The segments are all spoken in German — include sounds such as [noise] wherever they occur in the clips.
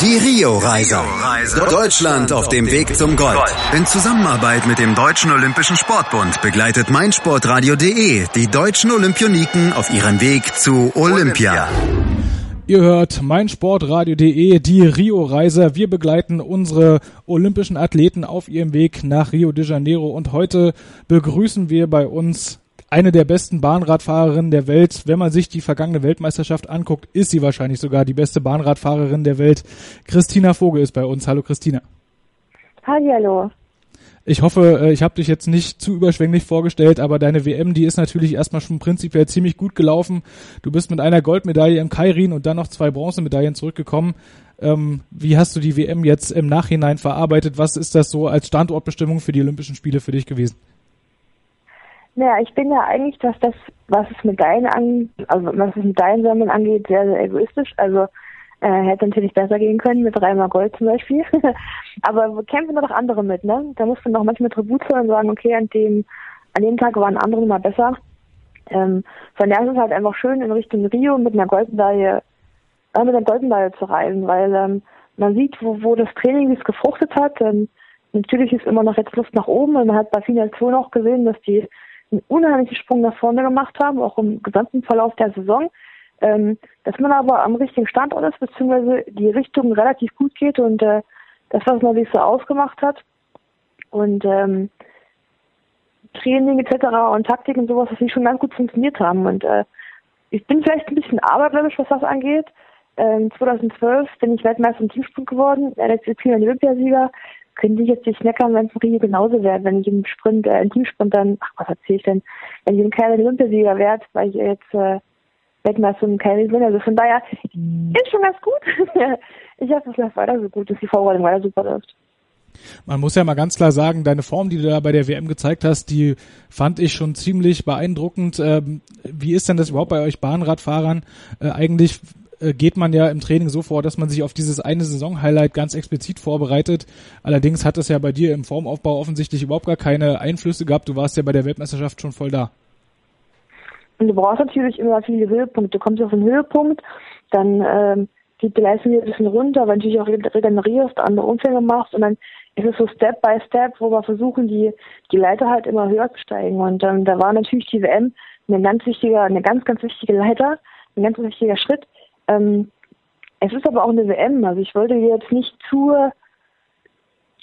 Die Rio-Reise. Deutschland auf dem Weg zum Gold. In Zusammenarbeit mit dem Deutschen Olympischen Sportbund begleitet meinsportradio.de die deutschen Olympioniken auf ihrem Weg zu Olympia. Ihr hört meinsportradio.de, die Rio-Reise. Wir begleiten unsere olympischen Athleten auf ihrem Weg nach Rio de Janeiro und heute begrüßen wir bei uns eine der besten Bahnradfahrerinnen der Welt. Wenn man sich die vergangene Weltmeisterschaft anguckt, ist sie wahrscheinlich sogar die beste Bahnradfahrerin der Welt. Christina Vogel ist bei uns. Hallo Christina. Hallo. Ich hoffe, äh, ich habe dich jetzt nicht zu überschwänglich vorgestellt, aber deine WM, die ist natürlich erstmal schon prinzipiell ziemlich gut gelaufen. Du bist mit einer Goldmedaille im Kairin und dann noch zwei Bronzemedaillen zurückgekommen. Ähm, wie hast du die WM jetzt im Nachhinein verarbeitet? Was ist das so als Standortbestimmung für die Olympischen Spiele für dich gewesen? Naja, ich bin ja eigentlich, dass das, was es Medaillen an, also was es Medaillensammeln angeht, sehr, sehr egoistisch. Also äh, hätte natürlich besser gehen können mit dreimal Gold zum Beispiel. [laughs] Aber kämpfen da doch andere mit, ne? Da muss man doch manchmal Tribut zahlen und sagen, okay, an dem, an dem Tag waren andere mal besser. Ähm, von daher ist es halt einfach schön, in Richtung Rio mit einer Goldmedaille, äh, mit einer Goldmedaille zu reisen, weil ähm, man sieht, wo, wo das Training es gefruchtet hat. Ähm, natürlich ist immer noch jetzt Luft nach oben und man hat bei vielen Nationen auch gesehen, dass die einen unheimlichen Sprung nach vorne gemacht haben, auch im gesamten Verlauf der Saison. Ähm, dass man aber am richtigen Standort ist, beziehungsweise die Richtung relativ gut geht und äh, das, was man sich so ausgemacht hat. Und ähm, Training etc. und Taktik und sowas, dass die schon ganz gut funktioniert haben. Und äh, ich bin vielleicht ein bisschen abergläubisch, was das angeht. Ähm, 2012 bin ich Weltmeister im Teamsprung geworden, der Disziplin Olympiasieger könnte ich jetzt nicht meckern, wenn es in Rio genauso wäre, wenn ich im Sprint, äh, im Teamsprint dann, ach was erzähle ich denn, wenn ich im Keil Olympiasieger wäre, weil ich jetzt äh, Weltmeister im Keil bin. Also von daher mhm. ist schon ganz gut. [laughs] ich hoffe, es läuft weiter so gut, dass die Vorbereitung weiter super läuft. Man muss ja mal ganz klar sagen, deine Form, die du da bei der WM gezeigt hast, die fand ich schon ziemlich beeindruckend. Ähm, wie ist denn das überhaupt bei euch Bahnradfahrern? Äh, eigentlich geht man ja im Training so vor, dass man sich auf dieses eine Saison-Highlight ganz explizit vorbereitet. Allerdings hat das ja bei dir im Formaufbau offensichtlich überhaupt gar keine Einflüsse gehabt. Du warst ja bei der Weltmeisterschaft schon voll da. Und du brauchst natürlich immer viele Höhepunkte. Du kommst auf einen Höhepunkt, dann ähm, geht die Leistung wieder ein bisschen runter, weil du natürlich auch regenerierst, andere Umfänge machst und dann ist es so Step by Step, wo wir versuchen, die, die Leiter halt immer höher zu steigen. Und ähm, da war natürlich die WM eine ganz wichtige, eine ganz, ganz wichtige Leiter, ein ganz wichtiger Schritt, ähm, es ist aber auch eine WM, also ich wollte jetzt nicht zu,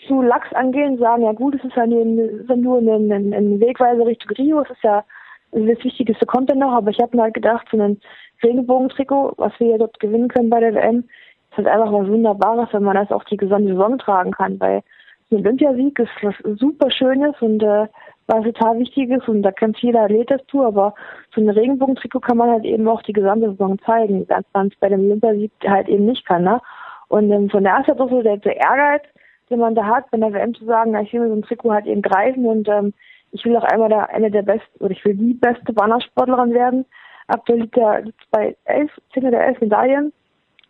zu lax angehen und sagen, ja gut, es ist ja nur, nur ein, ein, ein Wegweiser Richtung Rio, es ist ja das Wichtigste kommt dann noch, aber ich habe mir halt gedacht, so ein Regenbogentrikot, was wir ja dort gewinnen können bei der WM, ist halt einfach was Wunderbares, wenn man das auch die gesamte Saison tragen kann, weil ein Olympiasieg ist was super Schönes und äh, was total wichtig ist und da kann jeder Athlet das tun, aber so ein Regenbogentrikot kann man halt eben auch die gesamte Saison zeigen, was man bei dem Olympiasieg halt eben nicht kann, ne? Und ähm, von halt auch so der, der Ehrgeiz, den man da hat, wenn der WM zu sagen, na, ich will mir so ein Trikot halt eben greifen und ähm, ich will auch einmal da eine der besten oder ich will die beste Bannersportlerin werden. Aktuell liegt er bei elf, zehn oder elf Medaillen.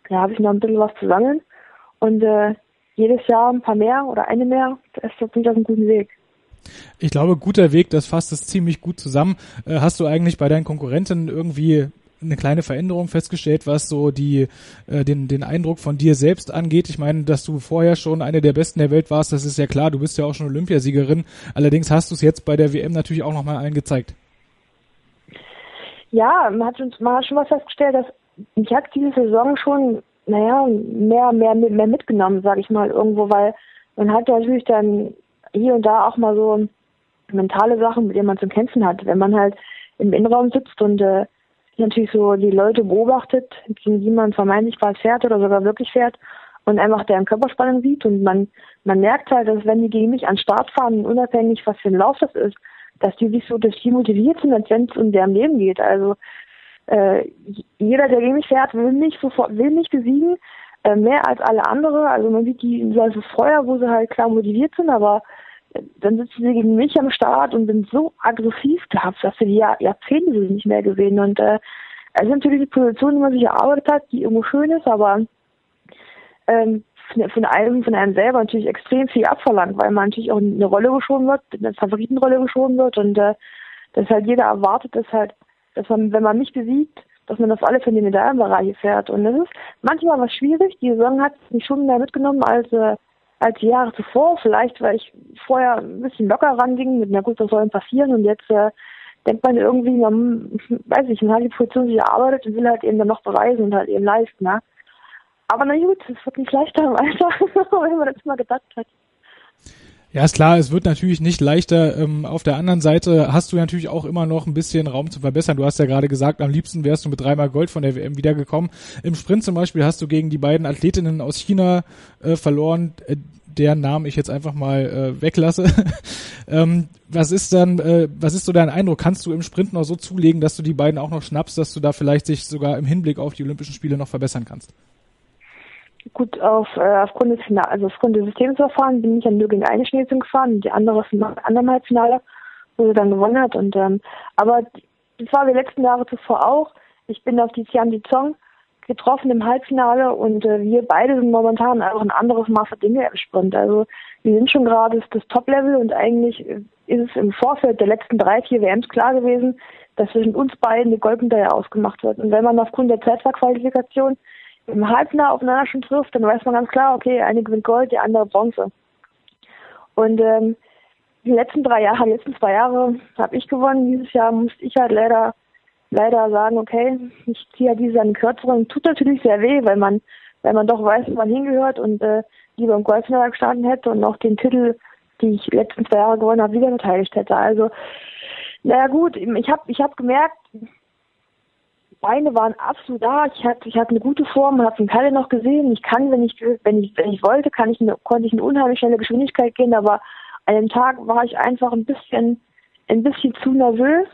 Da habe ich noch ein bisschen was zu sammeln. Und äh, jedes Jahr ein paar mehr oder eine mehr, das ist auf einem guten Weg. Ich glaube, guter Weg, das fasst es ziemlich gut zusammen. Äh, hast du eigentlich bei deinen Konkurrenten irgendwie eine kleine Veränderung festgestellt, was so die äh, den den Eindruck von dir selbst angeht. Ich meine, dass du vorher schon eine der besten der Welt warst, das ist ja klar. Du bist ja auch schon Olympiasiegerin. Allerdings hast du es jetzt bei der WM natürlich auch nochmal allen gezeigt. Ja, man hat, schon, man hat schon was festgestellt, dass ich habe diese Saison schon, naja, mehr, mehr, mehr mitgenommen, sage ich mal, irgendwo, weil man hat natürlich dann hier und da auch mal so mentale Sachen, mit denen man zu kämpfen hat. Wenn man halt im Innenraum sitzt und äh, natürlich so die Leute beobachtet, gegen die man vermeintlich bald fährt oder sogar wirklich fährt und einfach deren Körperspannung sieht und man man merkt halt, dass wenn die gegen mich an Start fahren, unabhängig was für ein Lauf das ist, dass die sich so, dass die motiviert sind, als wenn es um deren Leben geht. Also äh, jeder, der gegen mich fährt, will mich sofort, will mich besiegen, äh, mehr als alle andere. Also man sieht die so als Feuer, wo sie halt klar motiviert sind, aber dann sitzen sie gegen mich am Start und sind so aggressiv gehabt, dass sie die Jahr, Jahrzehnte nicht mehr gesehen. Und äh, es ist natürlich die Position, die man sich erarbeitet hat, die irgendwo schön ist, aber ähm, von einem, von einem selber natürlich extrem viel abverlangt, weil man natürlich auch eine Rolle geschoben wird, eine Favoritenrolle geschoben wird und äh, dass halt jeder erwartet, dass halt, dass man, wenn man mich besiegt, dass man auf alle Fälle in die Medaillenbereiche fährt. Und das ist manchmal was schwierig. Die Saison hat mich schon mehr mitgenommen als, äh, als die Jahre zuvor. Vielleicht, weil ich vorher ein bisschen locker ranging mit, na gut, was soll denn passieren? Und jetzt äh, denkt man irgendwie, man, [laughs] weiß ich, man hat die Position sich erarbeitet und will halt eben dann noch beweisen und halt eben leisten. Ne? Aber na gut, es wird nicht leichter [laughs] im Alter, wenn man das mal gedacht hat. Ja, ist klar, es wird natürlich nicht leichter. Ähm, auf der anderen Seite hast du natürlich auch immer noch ein bisschen Raum zu verbessern. Du hast ja gerade gesagt, am liebsten wärst du mit dreimal Gold von der WM wiedergekommen. Im Sprint zum Beispiel hast du gegen die beiden Athletinnen aus China äh, verloren, äh, deren Namen ich jetzt einfach mal äh, weglasse. [laughs] ähm, was ist dann, äh, was ist so dein Eindruck? Kannst du im Sprint noch so zulegen, dass du die beiden auch noch schnappst, dass du da vielleicht sich sogar im Hinblick auf die Olympischen Spiele noch verbessern kannst? Gut, auf, äh, aufgrund des Finale, also aufgrund des Systemsverfahrens bin ich ja nur gegen eine Schneesung gefahren und die andere ist im anderen Halbfinale, wo sie dann gewonnen hat. Und ähm, aber das war die letzten Jahre zuvor auch. Ich bin auf die Tian Zong getroffen im Halbfinale und äh, wir beide sind momentan einfach ein anderes Maß der Dinge im Sprint. Also wir sind schon gerade das Top-Level und eigentlich ist es im Vorfeld der letzten drei, vier WMs klar gewesen, dass zwischen uns beiden die Goldmedaille ausgemacht wird. Und wenn man aufgrund der Zeitfahrqualifikation im Halbfinale aufeinander schon trifft, dann weiß man ganz klar, okay, eine gewinnt Gold, die andere Bronze. Und ähm, die letzten drei Jahre, die letzten zwei Jahre habe ich gewonnen. Dieses Jahr musste ich halt leider leider sagen, okay, ich ziehe halt diese an kürzeren. Tut natürlich sehr weh, weil man, weil man doch weiß, wo man hingehört und äh, lieber im Golffinale gestanden hätte und noch den Titel, die ich letzten zwei Jahre gewonnen habe, wieder verteidigt hätte. Also, naja gut, ich habe ich hab gemerkt, Beine waren absolut da. Ich hatte, ich hatte eine gute Form, habe den Kalle noch gesehen. Ich kann, wenn ich, wenn ich, wenn ich wollte, kann ich konnte ich eine unheimlich schnelle Geschwindigkeit gehen, aber an dem Tag war ich einfach ein bisschen, ein bisschen zu nervös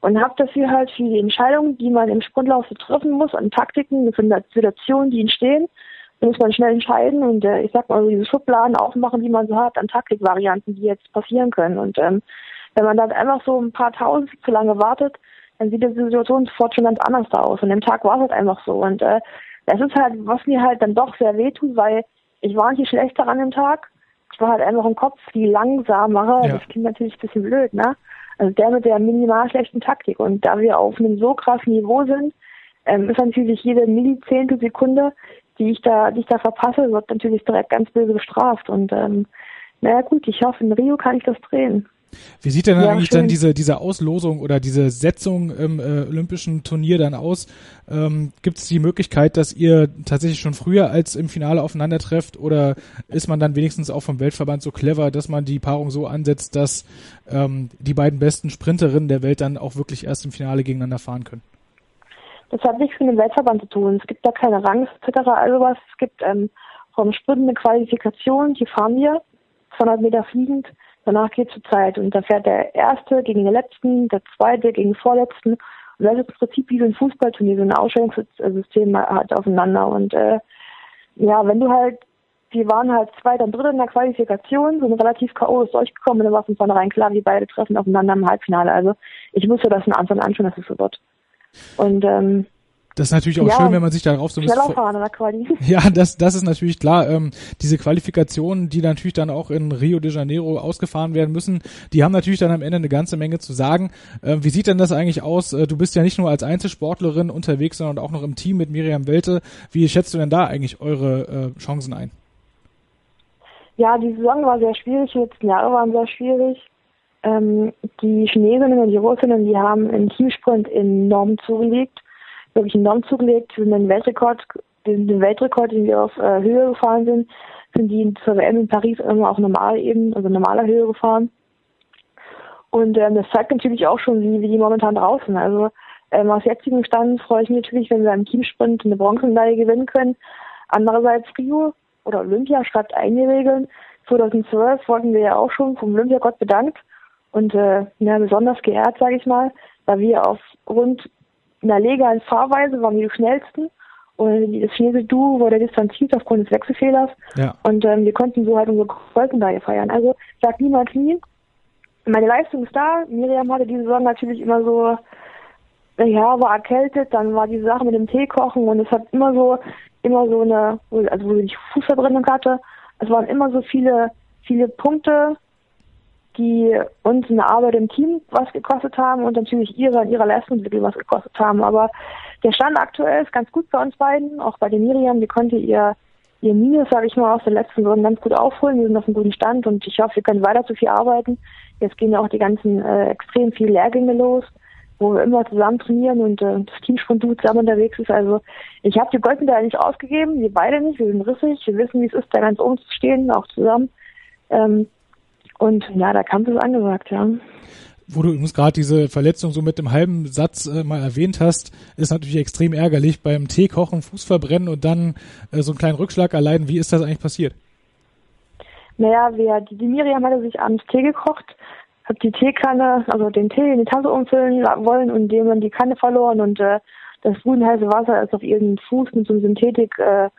und habe dafür halt für die Entscheidungen, die man im Sprintlauf so treffen muss, an Taktiken, für Situationen, die entstehen, muss man schnell entscheiden und äh, ich sag mal, diese Schubladen aufmachen, die man so hat an Taktikvarianten, die jetzt passieren können. Und ähm, wenn man dann einfach so ein paar Tausend zu lange wartet, dann sieht die Situation sofort schon ganz anders da aus. Und am Tag war es halt einfach so. Und äh, das ist halt, was mir halt dann doch sehr wehtut, weil ich war nicht schlechter an dem Tag. Ich war halt einfach im Kopf die langsamere. Ja. Das klingt natürlich ein bisschen blöd, ne? Also der mit der minimal schlechten Taktik. Und da wir auf einem so krassen Niveau sind, ähm, ist natürlich jede Millizehntel Sekunde, die ich da, die ich da verpasse, wird natürlich direkt ganz böse bestraft. Und ähm, naja gut, ich hoffe, in Rio kann ich das drehen. Wie sieht denn ja, eigentlich schön. dann diese, diese Auslosung oder diese Setzung im äh, olympischen Turnier dann aus? Ähm, Gibt es die Möglichkeit, dass ihr tatsächlich schon früher als im Finale aufeinander trefft oder ist man dann wenigstens auch vom Weltverband so clever, dass man die Paarung so ansetzt, dass ähm, die beiden besten Sprinterinnen der Welt dann auch wirklich erst im Finale gegeneinander fahren können? Das hat nichts mit dem Weltverband zu tun. Es gibt da keine Rangs etc. Also was. Es gibt ähm, vom Sprint eine Qualifikation, die fahren wir, 200 Meter fliegend Danach geht zur Zeit und da fährt der Erste gegen den Letzten, der Zweite gegen den Vorletzten. Und das ist im Prinzip wie so ein Fußballturnier, so ein Ausstellungssystem halt aufeinander. Und äh, ja, wenn du halt, wir waren halt Zweiter und Dritter in der Qualifikation, sind relativ chaotisch durchgekommen dann war es von vornherein klar, wie beide treffen aufeinander im Halbfinale. Also ich wusste das von Anfang an schon, dass es so wird. Und ähm, das ist natürlich auch ja, schön, wenn man sich darauf so ein bisschen. Fahren, [laughs] ja, das, das ist natürlich klar. Ähm, diese Qualifikationen, die natürlich dann auch in Rio de Janeiro ausgefahren werden müssen, die haben natürlich dann am Ende eine ganze Menge zu sagen. Ähm, wie sieht denn das eigentlich aus? Äh, du bist ja nicht nur als Einzelsportlerin unterwegs, sondern auch noch im Team mit Miriam Welte. Wie schätzt du denn da eigentlich eure äh, Chancen ein? Ja, die Saison war sehr schwierig, die letzten Jahre waren sehr schwierig. Ähm, die Chinesinnen und die Russinnen, die haben im Teamsprint enorm zugelegt wirklich enorm zugelegt. Den Weltrekord, den, den Weltrekord, den wir auf äh, Höhe gefahren sind, sind die zur WM in Paris immer auch normal eben, also normaler Höhe gefahren. Und ähm, das zeigt natürlich auch schon, wie, wie die momentan draußen. Also ähm, aus jetzigem Stand freue ich mich natürlich, wenn wir im Teamsprint eine Bronzemedaille gewinnen können. Andererseits Rio oder Olympia schreibt eigene Regeln. 2012 wurden wir ja auch schon vom Olympiagott bedankt und äh, ja, besonders geehrt, sage ich mal, da wir auf rund in der legalen Fahrweise waren wir die schnellsten. Und das vierte Duo wurde distanziert aufgrund des Wechselfehlers. Ja. Und ähm, wir konnten so halt unsere Goldmedaille feiern. Also sag niemals nie. Meine Leistung ist da. Miriam hatte diese Saison natürlich immer so, ja, war erkältet, dann war die Sache mit dem Tee kochen und es hat immer so, immer so eine, also wo ich Fußverbrennung hatte, es waren immer so viele, viele Punkte, die uns eine Arbeit im Team was gekostet haben und natürlich ihre, ihre Leistungsmittel was gekostet haben. Aber der Stand aktuell ist ganz gut bei uns beiden, auch bei der Miriam, die konnte ihr, ihr Minus, sage ich mal, aus der letzten Saison ganz gut aufholen. Wir sind auf einem guten Stand und ich hoffe, wir können weiter so viel arbeiten. Jetzt gehen ja auch die ganzen äh, extrem viele Lehrgänge los, wo wir immer zusammen trainieren und äh, das Team schon gut zusammen unterwegs ist. Also ich habe die Goldmedaille nicht ausgegeben, wir beide nicht, wir sind rissig, wir wissen, wie es ist, da ganz oben zu stehen, auch zusammen. Ähm, und ja, der Kampf ist angesagt, ja. Wo du übrigens gerade diese Verletzung so mit dem halben Satz äh, mal erwähnt hast, ist natürlich extrem ärgerlich beim Tee kochen, Fuß verbrennen und dann äh, so einen kleinen Rückschlag erleiden. Wie ist das eigentlich passiert? Naja, wir, die, die Miriam hatte sich abends Tee gekocht, hat die Teekanne, also den Tee in die Tasse umfüllen wollen und dem dann die Kanne verloren und äh, das heiße Wasser ist auf ihren Fuß mit so einem Synthetik äh,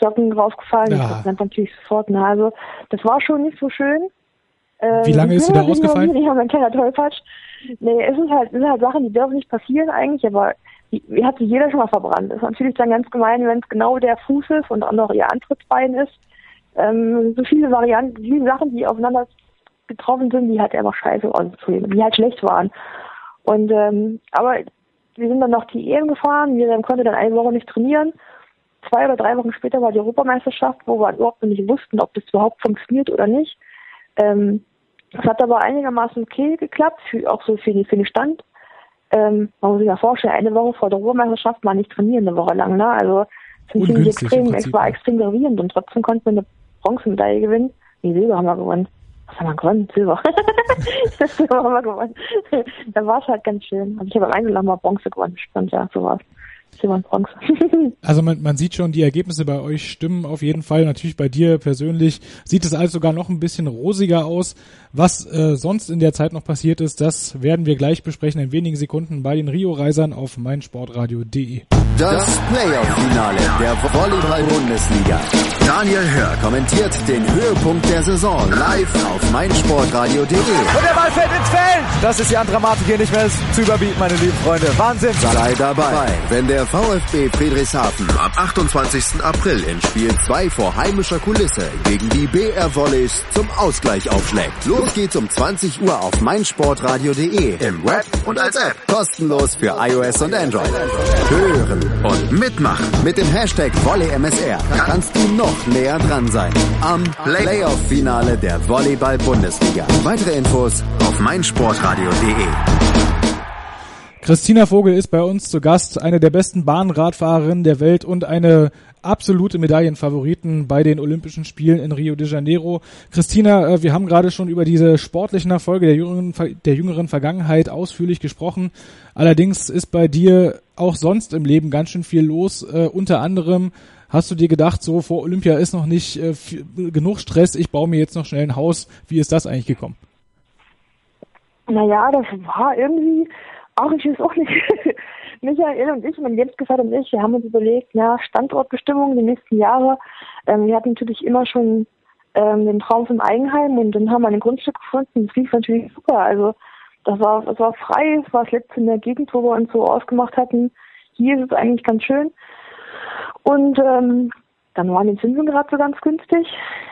Socken draufgefallen. Ja. Das natürlich sofort. Ne? Also das war schon nicht so schön. Wie lange ist sie da ausgefallen? Ich habe ein kleiner Tollpatsch. Nee, es ist halt, sind halt Sachen, die dürfen nicht passieren eigentlich, aber die, die hat sich jeder schon mal verbrannt. Das ist natürlich dann ganz gemein, wenn es genau der Fuß ist und auch noch ihr Antrittsbein ist. Ähm, so viele Varianten, viele Sachen, die aufeinander getroffen sind, die halt einfach scheiße, also die halt schlecht waren. Und ähm, aber wir sind dann noch die EM gefahren, Miriam konnte dann eine Woche nicht trainieren. Zwei oder drei Wochen später war die Europameisterschaft, wo wir überhaupt nicht wussten, ob das überhaupt funktioniert oder nicht. Ähm, es hat aber einigermaßen okay geklappt, für, auch so für, die, für den Stand. Ähm, man muss sich ja vorstellen, eine Woche vor der Europameisterschaft mal nicht trainieren, eine Woche lang. Ne? Also das finde ich extrem, es war extrem gravierend und trotzdem konnten wir eine Bronzemedaille gewinnen. Nee, Silber haben wir gewonnen. Was haben wir gewonnen? Silber. [laughs] Silber haben wir gewonnen. da war es halt ganz schön. Also ich habe am Einzel mal Bronze gewonnen. Spannend, ja, so war's. Silber Bronze. [laughs] also man, man sieht schon, die Ergebnisse bei euch stimmen auf jeden Fall. Natürlich bei dir persönlich sieht es alles sogar noch ein bisschen rosiger aus. Was äh, sonst in der Zeit noch passiert ist, das werden wir gleich besprechen in wenigen Sekunden bei den Rio-Reisern auf meinsportradio.de. Das Playoff-Finale der Volleyball-Bundesliga. Daniel Hör kommentiert den Höhepunkt der Saison live auf meinsportradio.de. Und der Ball fällt ins Feld! Das ist die an Dramatik hier nicht mehr zu überbieten, meine lieben Freunde. Wahnsinn! Sei dabei, wenn der VfB Friedrichshafen am 28. April in Spiel 2 vor heimischer Kulisse gegen die BR Volleys zum Ausgleich aufschlägt. Los geht's um 20 Uhr auf meinsportradio.de im Web und als App. Kostenlos für iOS und Android. Hören und mitmachen. Mit dem Hashtag VolleyMSR kannst du noch näher dran sein. Am Playoff-Finale der Volleyball-Bundesliga. Weitere Infos auf meinsportradio.de. Christina Vogel ist bei uns zu Gast, eine der besten Bahnradfahrerinnen der Welt und eine absolute Medaillenfavoriten bei den Olympischen Spielen in Rio de Janeiro. Christina, äh, wir haben gerade schon über diese sportlichen Erfolge der jüngeren, der jüngeren Vergangenheit ausführlich gesprochen. Allerdings ist bei dir auch sonst im Leben ganz schön viel los. Äh, unter anderem hast du dir gedacht, so vor Olympia ist noch nicht äh, genug Stress, ich baue mir jetzt noch schnell ein Haus. Wie ist das eigentlich gekommen? Naja, das war irgendwie, auch ich weiß auch nicht, [laughs] Michael und ich, mein Lebensgefährte und ich, wir haben uns überlegt, ja, Standortbestimmung die nächsten Jahre. Ähm, wir hatten natürlich immer schon ähm, den Traum vom Eigenheim und dann haben wir ein Grundstück gefunden. Das lief natürlich super. Also das war, das war frei, es war das letzte in der Gegend, wo wir uns so ausgemacht hatten. Hier ist es eigentlich ganz schön. Und ähm, dann waren die Zinsen gerade so ganz günstig.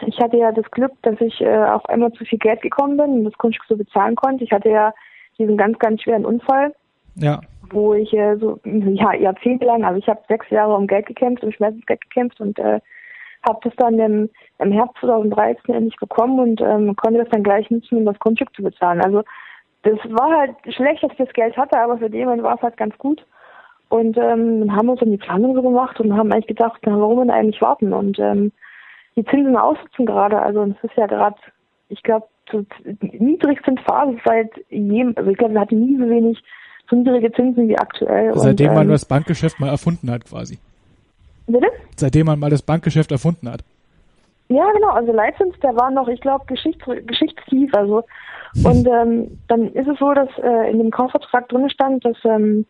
Ich hatte ja das Glück, dass ich äh, auf einmal zu viel Geld gekommen bin und das Grundstück so bezahlen konnte. Ich hatte ja diesen ganz, ganz schweren Unfall. Ja wo ich äh, so ja, jahrzehntelang, also ich habe sechs Jahre um Geld gekämpft, um Schmerzensgeld gekämpft und äh, habe das dann im, im Herbst 2013 endlich bekommen und ähm, konnte das dann gleich nutzen, um das Grundstück zu bezahlen. Also das war halt schlecht, dass ich das Geld hatte, aber für den war es halt ganz gut. Und ähm, dann haben wir uns dann die Planung so gemacht und haben eigentlich gedacht, na, warum denn eigentlich warten? Und ähm, die Zinsen aussitzen gerade. Also es ist ja gerade, ich glaube, so niedrigste Phase seit jedem, also ich glaube, wir hatten nie so wenig niedrige Zinsen wie aktuell. Seitdem und, man ähm, das Bankgeschäft mal erfunden hat quasi. Bitte? Seitdem man mal das Bankgeschäft erfunden hat. Ja, genau. Also Leitzins, der war noch, ich glaube, Geschichts geschichtstief. Also und ähm, dann ist es so, dass äh, in dem Kaufvertrag drin stand, dass ähm,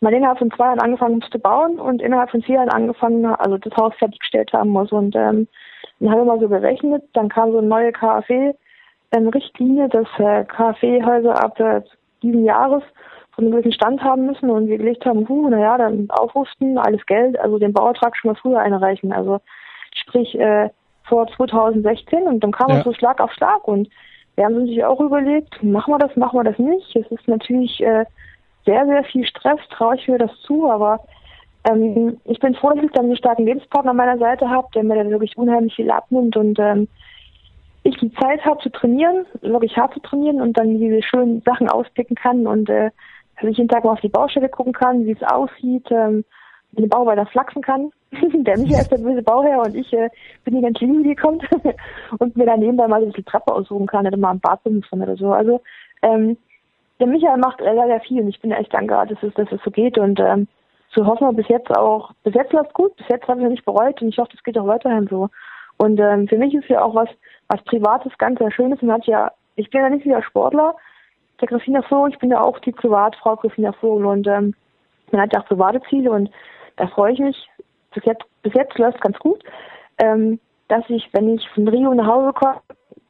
man innerhalb von zwei Jahren angefangen musste bauen und innerhalb von vier Jahren angefangen, also das Haus fertiggestellt haben muss. Und ähm, dann haben wir mal so berechnet, dann kam so eine neue KfW-Richtlinie, ähm, dass äh, KfW-Häuser ab äh, diesen Jahres von einem gewissen Stand haben müssen und wir gelegt haben, huh, naja, dann aufrüsten, alles Geld, also den Bauertrag schon mal früher einreichen. Also sprich äh, vor 2016 und dann kam ja. es so Schlag auf Schlag und wir haben uns auch überlegt, machen wir das, machen wir das nicht. Es ist natürlich äh, sehr, sehr viel Stress, traue ich mir das zu, aber ähm, ich bin froh, dass ich dann einen starken Lebenspartner an meiner Seite habe, der mir dann wirklich unheimlich viel abnimmt und ähm, ich die Zeit habe zu trainieren, wirklich hart zu trainieren und dann diese schönen Sachen auspicken kann und äh, dass ich jeden Tag mal auf die Baustelle gucken kann, wie es aussieht, ähm, wie der Bau weiter flachsen kann. [laughs] der Michael ist der böse Bauherr und ich äh, bin die ganz liebe, die kommt [laughs] und mir dann nebenbei mal so ein bisschen Treppe aussuchen kann, oder mal ein Bad benutzen oder so. Also ähm, der Michael macht äh, sehr viel und ich bin echt dankbar, dass es, dass es so geht und ähm, so hoffen wir bis jetzt auch, bis jetzt läuft gut, bis jetzt habe ich noch nicht bereut und ich hoffe, das geht auch weiterhin so. Und ähm, für mich ist ja auch was, was Privates ganz sehr Schönes und hat ja, ich bin ja nicht wieder Sportler, der Christina Vogel, ich bin ja auch die Privatfrau Christina Vogel und ähm, man hat ja auch private Ziele und da freue ich mich. Bis jetzt, bis jetzt läuft es ganz gut, ähm, dass ich, wenn ich von Rio nach Hause komme,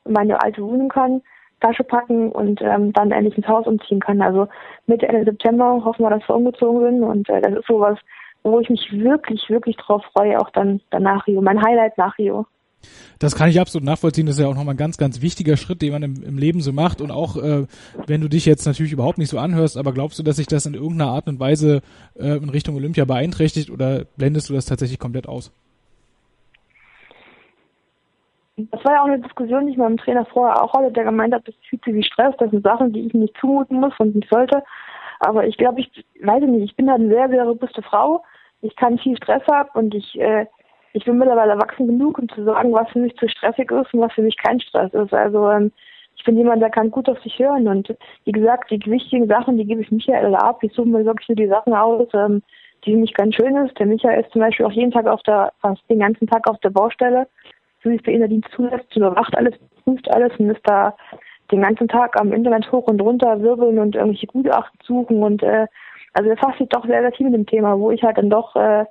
meine alte Wohnung kann, Tasche packen und ähm, dann endlich ins Haus umziehen kann. Also Mitte Ende September hoffen wir, dass wir umgezogen sind und äh, das ist sowas, wo ich mich wirklich, wirklich drauf freue, auch dann danach Rio. Mein Highlight nach Rio. Das kann ich absolut nachvollziehen. Das ist ja auch nochmal ein ganz, ganz wichtiger Schritt, den man im, im Leben so macht. Und auch, äh, wenn du dich jetzt natürlich überhaupt nicht so anhörst, aber glaubst du, dass sich das in irgendeiner Art und Weise äh, in Richtung Olympia beeinträchtigt oder blendest du das tatsächlich komplett aus? Das war ja auch eine Diskussion, die ich mit meinem Trainer vorher auch hatte, der gemeint hat, das fühlt sich wie Stress, das sind Sachen, die ich nicht zumuten muss und nicht sollte. Aber ich glaube, ich weiß nicht, ich bin halt eine sehr, sehr robuste Frau. Ich kann viel Stress ab und ich äh, ich bin mittlerweile erwachsen genug, um zu sagen, was für mich zu stressig ist und was für mich kein Stress ist. Also ähm, ich bin jemand, der kann gut auf sich hören und wie gesagt, die wichtigen Sachen, die gebe ich Michael ab. Ich suche mir wirklich nur die Sachen aus, ähm, die für mich ganz schön ist. Der Michael ist zum Beispiel auch jeden Tag auf der, fast den ganzen Tag auf der Baustelle, so wie es der Innendienst zulässt, überwacht alles, prüft alles und ist da den ganzen Tag am Internet hoch und runter wirbeln und irgendwelche Gutachten suchen und äh, also er fasst sich doch sehr, sehr viel mit dem Thema, wo ich halt dann doch äh,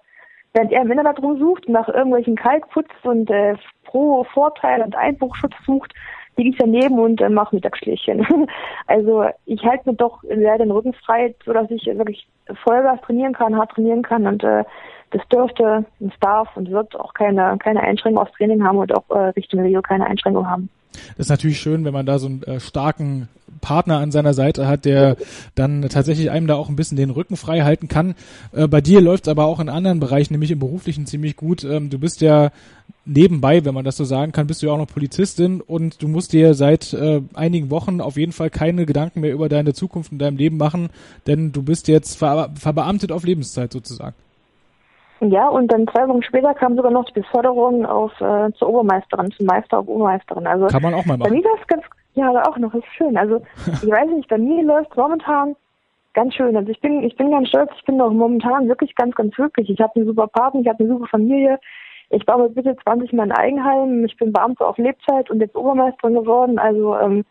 Während er Männer darum sucht, nach irgendwelchen Kalkputz und äh, Pro Vorteil und Einbruchschutz sucht, liege ich daneben und äh, mache Mittagsschläfchen. [laughs] also ich halte mir doch sehr den Rücken frei, sodass ich wirklich Vollgas trainieren kann, hart trainieren kann und äh, das dürfte, es darf und wird auch keine, keine Einschränkung aufs Training haben und auch äh, Richtung Rio keine Einschränkung haben. Das ist natürlich schön, wenn man da so einen äh, starken Partner an seiner Seite hat, der dann tatsächlich einem da auch ein bisschen den Rücken frei halten kann. Äh, bei dir läuft es aber auch in anderen Bereichen, nämlich im beruflichen, ziemlich gut. Ähm, du bist ja nebenbei, wenn man das so sagen kann, bist du ja auch noch Polizistin und du musst dir seit äh, einigen Wochen auf jeden Fall keine Gedanken mehr über deine Zukunft in deinem Leben machen, denn du bist jetzt ver verbeamtet auf Lebenszeit sozusagen. Ja, und dann zwei Wochen später kam sogar noch die Beförderung auf äh, zur Obermeisterin, zum Meister auf Obermeisterin. Also kann man auch mal machen. Bei mir ganz, ja, aber auch noch, ist schön. Also [laughs] ich weiß nicht, bei mir läuft momentan ganz schön. Also ich bin, ich bin ganz stolz. Ich bin auch momentan wirklich ganz, ganz glücklich. Ich habe einen super Partner, ich habe eine super Familie. Ich baue mit Mitte 20 mein Eigenheim. Ich bin Beamte auf Lebzeit und jetzt Obermeisterin geworden. Also ähm,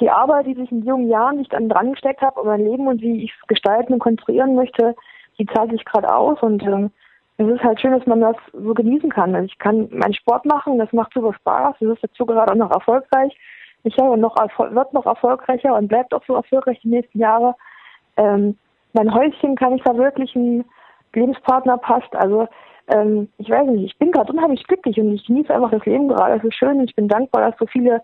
die Arbeit, die ich in jungen Jahren nicht an dran gesteckt habe, um mein Leben und wie ich es gestalten und konstruieren möchte, die zahlt sich gerade aus und ähm, es ist halt schön, dass man das so genießen kann. Also ich kann meinen Sport machen, das macht super Spaß, das ist dazu gerade auch noch erfolgreich. Ich habe noch wird noch erfolgreicher und bleibt auch so erfolgreich die nächsten Jahre. Ähm, mein Häuschen kann ich verwirklichen, Lebenspartner passt. Also ähm, ich weiß nicht, ich bin gerade unheimlich glücklich und ich genieße einfach das Leben gerade. Es ist schön und ich bin dankbar, dass so viele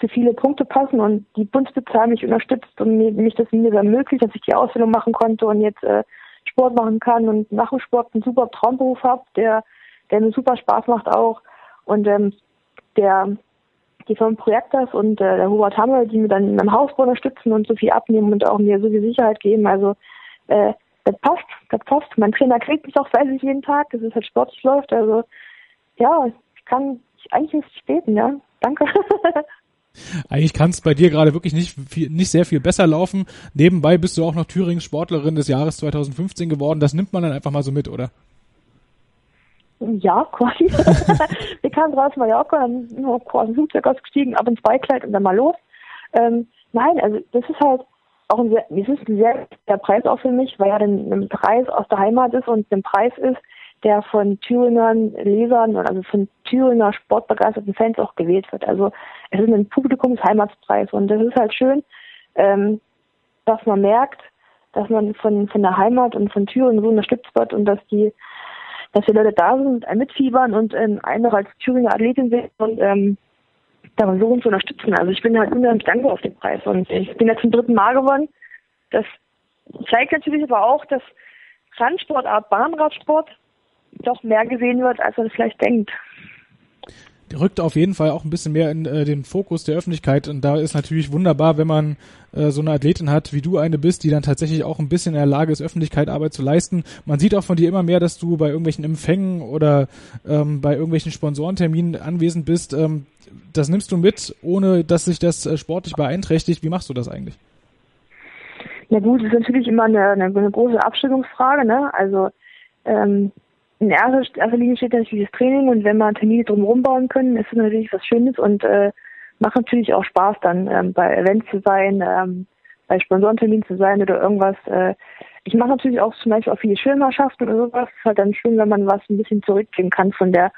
so viele Punkte passen und die Bundesbezahl mich unterstützt und mich das mir ermöglicht, dass ich die Ausbildung machen konnte und jetzt äh, Sport machen kann und nach dem Sport einen super Traumberuf habe, der, der mir super Spaß macht auch. Und ähm, der die Firma Projektas und äh, der Hubert Hammer, die mir dann in meinem Hausbau unterstützen und so viel abnehmen und auch mir so viel Sicherheit geben. Also äh, das passt, das passt. Mein Trainer kriegt mich auch fleißig jeden Tag, dass es halt sportlich läuft. Also ja, ich kann ich, eigentlich nicht beten, ja. Danke. [laughs] Eigentlich kann es bei dir gerade wirklich nicht, viel, nicht sehr viel besser laufen. Nebenbei bist du auch noch Thürings Sportlerin des Jahres 2015 geworden. Das nimmt man dann einfach mal so mit, oder? Ja, quasi. [laughs] Wir kamen draußen Mallorca, dann quasi Flugzeug ausgestiegen, ab ins Beikleid und dann mal los. Ähm, nein, also das ist halt auch ein sehr, es ist ein sehr der Preis auch für mich, weil ja dann ein Preis aus der Heimat ist und ein Preis ist, der von Thüringern Lesern, also von Thüringer sportbegeisterten Fans auch gewählt wird. Also es ist ein Publikumsheimatspreis und das ist halt schön, ähm, dass man merkt, dass man von, von der Heimat und von Thüringen so unterstützt wird und dass die, dass die Leute da sind, mitfiebern und ähm, eine als Thüringer Athletin sind und ähm, da versuchen zu unterstützen. Also ich bin halt unheimlich dankbar auf den Preis und ich bin jetzt zum dritten Mal gewonnen. Das zeigt natürlich aber auch, dass Randsportart, Bahnradsport doch mehr gesehen wird, als man vielleicht denkt rückt auf jeden Fall auch ein bisschen mehr in äh, den Fokus der Öffentlichkeit und da ist natürlich wunderbar, wenn man äh, so eine Athletin hat, wie du eine bist, die dann tatsächlich auch ein bisschen in der Lage ist, Öffentlichkeitsarbeit zu leisten. Man sieht auch von dir immer mehr, dass du bei irgendwelchen Empfängen oder ähm, bei irgendwelchen Sponsorenterminen anwesend bist. Ähm, das nimmst du mit, ohne dass sich das äh, sportlich beeinträchtigt. Wie machst du das eigentlich? Na gut, das ist natürlich immer eine, eine, eine große Abstimmungsfrage. Ne? Also ähm, in erster, Linie steht natürlich das Training und wenn man Termine drumherum bauen können, ist das natürlich was Schönes und äh, macht natürlich auch Spaß dann ähm, bei Events zu sein, ähm, bei Sponsorenterminen zu sein oder irgendwas. Äh, ich mache natürlich auch zum Beispiel auch viele Schirmherrschaften oder sowas. Es ist halt dann schön, wenn man was ein bisschen zurückgehen kann von der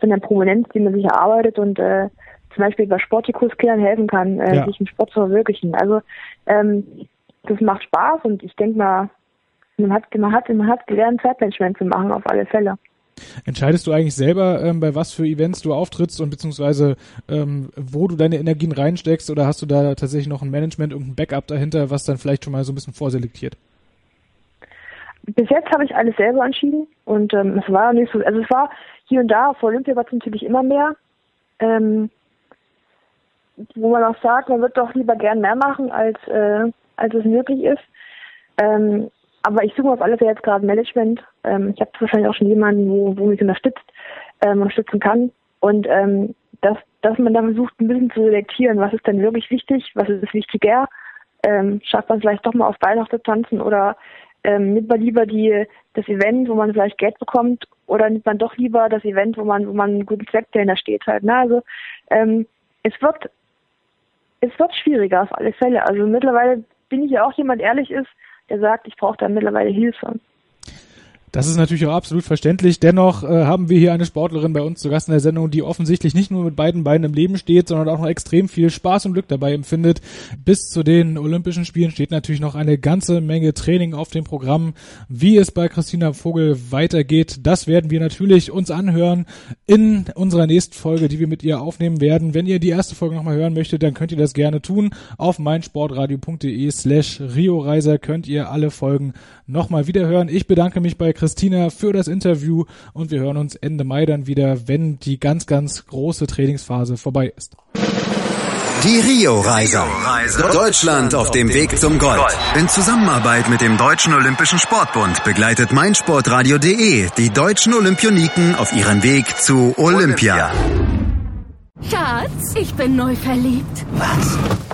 von der Prominenz, die man sich erarbeitet und äh, zum Beispiel bei Sportikuskindern helfen kann, äh, ja. sich im Sport zu verwirklichen. Also ähm, das macht Spaß und ich denke mal, man hat, man hat, man hat gelernt, Zeitmanagement zu machen, auf alle Fälle. Entscheidest du eigentlich selber, ähm, bei was für Events du auftrittst und beziehungsweise ähm, wo du deine Energien reinsteckst oder hast du da tatsächlich noch ein Management, irgendein Backup dahinter, was dann vielleicht schon mal so ein bisschen vorselektiert? Bis jetzt habe ich alles selber entschieden und ähm, es war nicht so, also es war hier und da, vor Olympia war es natürlich immer mehr, ähm, wo man auch sagt, man wird doch lieber gern mehr machen, als, äh, als es möglich ist. Ähm, aber ich suche auf alle Fälle jetzt gerade Management. Ähm, ich habe wahrscheinlich auch schon jemanden, wo, wo mich unterstützt, ähm, unterstützen kann. Und ähm, dass, dass man dann versucht, ein bisschen zu selektieren, was ist denn wirklich wichtig, was ist wichtiger. Ähm, schafft man vielleicht doch mal auf tanzen oder ähm, nimmt man lieber die, das Event, wo man vielleicht Geld bekommt, oder nimmt man doch lieber das Event, wo man, wo man einen guten Zweck dahinter steht halt. Ne? Also ähm, es wird es wird schwieriger auf alle Fälle. Also mittlerweile bin ich ja auch jemand ehrlich ist, der sagt, ich brauche da mittlerweile Hilfe. Das ist natürlich auch absolut verständlich. Dennoch äh, haben wir hier eine Sportlerin bei uns zu Gast in der Sendung, die offensichtlich nicht nur mit beiden Beinen im Leben steht, sondern auch noch extrem viel Spaß und Glück dabei empfindet. Bis zu den Olympischen Spielen steht natürlich noch eine ganze Menge Training auf dem Programm. Wie es bei Christina Vogel weitergeht, das werden wir natürlich uns anhören in unserer nächsten Folge, die wir mit ihr aufnehmen werden. Wenn ihr die erste Folge nochmal hören möchtet, dann könnt ihr das gerne tun. Auf meinsportradio.de slash Rio Reiser könnt ihr alle Folgen nochmal wiederhören. Ich bedanke mich bei Christina für das Interview und wir hören uns Ende Mai dann wieder, wenn die ganz, ganz große Trainingsphase vorbei ist. Die Rio-Reise. Deutschland auf dem Weg zum Gold. In Zusammenarbeit mit dem Deutschen Olympischen Sportbund begleitet meinsportradio.de die deutschen Olympioniken auf ihrem Weg zu Olympia. Schatz, ich bin neu verliebt. Was?